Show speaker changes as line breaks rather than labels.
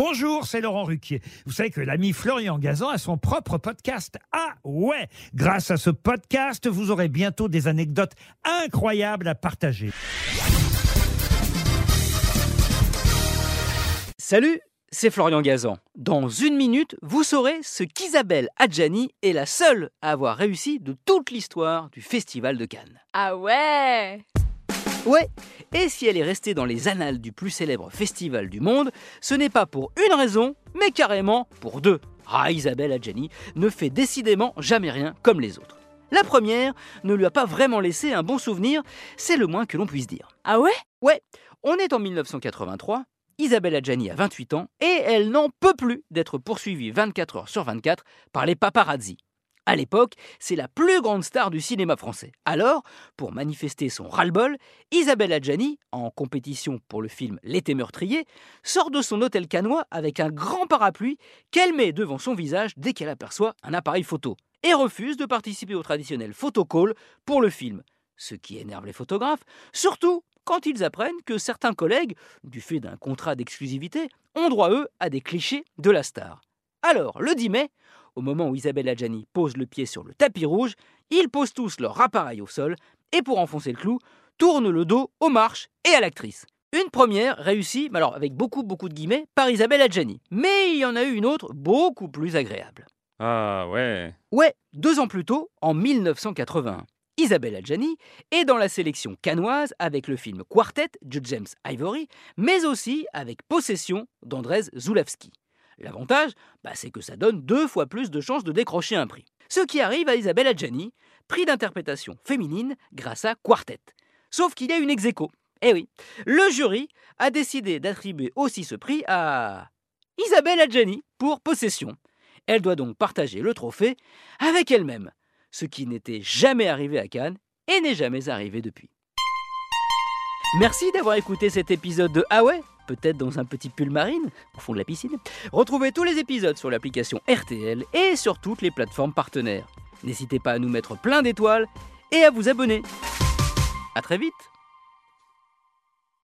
Bonjour, c'est Laurent Ruquier. Vous savez que l'ami Florian Gazan a son propre podcast. Ah ouais Grâce à ce podcast, vous aurez bientôt des anecdotes incroyables à partager.
Salut, c'est Florian Gazan. Dans une minute, vous saurez ce qu'Isabelle Adjani est la seule à avoir réussi de toute l'histoire du Festival de Cannes.
Ah ouais
Ouais, et si elle est restée dans les annales du plus célèbre festival du monde, ce n'est pas pour une raison, mais carrément pour deux. Ah, Isabelle Adjani ne fait décidément jamais rien comme les autres. La première ne lui a pas vraiment laissé un bon souvenir, c'est le moins que l'on puisse dire.
Ah ouais?
Ouais, on est en 1983, Isabelle Adjani a 28 ans et elle n'en peut plus d'être poursuivie 24 heures sur 24 par les paparazzi. À l'époque, c'est la plus grande star du cinéma français. Alors, pour manifester son ras-le-bol, Isabelle Adjani, en compétition pour le film L'été meurtrier, sort de son hôtel canois avec un grand parapluie qu'elle met devant son visage dès qu'elle aperçoit un appareil photo et refuse de participer au traditionnel photocall pour le film. Ce qui énerve les photographes, surtout quand ils apprennent que certains collègues, du fait d'un contrat d'exclusivité, ont droit, eux, à des clichés de la star. Alors, le 10 mai, au moment où Isabelle Adjani pose le pied sur le tapis rouge, ils posent tous leur appareil au sol et pour enfoncer le clou, tournent le dos aux marches et à l'actrice. Une première réussie, alors avec beaucoup beaucoup de guillemets, par Isabelle Adjani. Mais il y en a eu une autre beaucoup plus agréable.
Ah ouais.
Ouais, deux ans plus tôt, en 1981. Isabelle Adjani est dans la sélection canoise avec le film Quartet de James Ivory, mais aussi avec Possession d'Andrés Zulawski. L'avantage, bah, c'est que ça donne deux fois plus de chances de décrocher un prix. Ce qui arrive à Isabelle Adjani, prix d'interprétation féminine grâce à Quartet. Sauf qu'il y a une ex. Eh oui, le jury a décidé d'attribuer aussi ce prix à Isabelle Adjani pour Possession. Elle doit donc partager le trophée avec elle-même ce qui n'était jamais arrivé à Cannes et n'est jamais arrivé depuis. Merci d'avoir écouté cet épisode de Ah peut-être dans un petit pull marine au fond de la piscine. Retrouvez tous les épisodes sur l'application RTL et sur toutes les plateformes partenaires. N'hésitez pas à nous mettre plein d'étoiles et à vous abonner. A très vite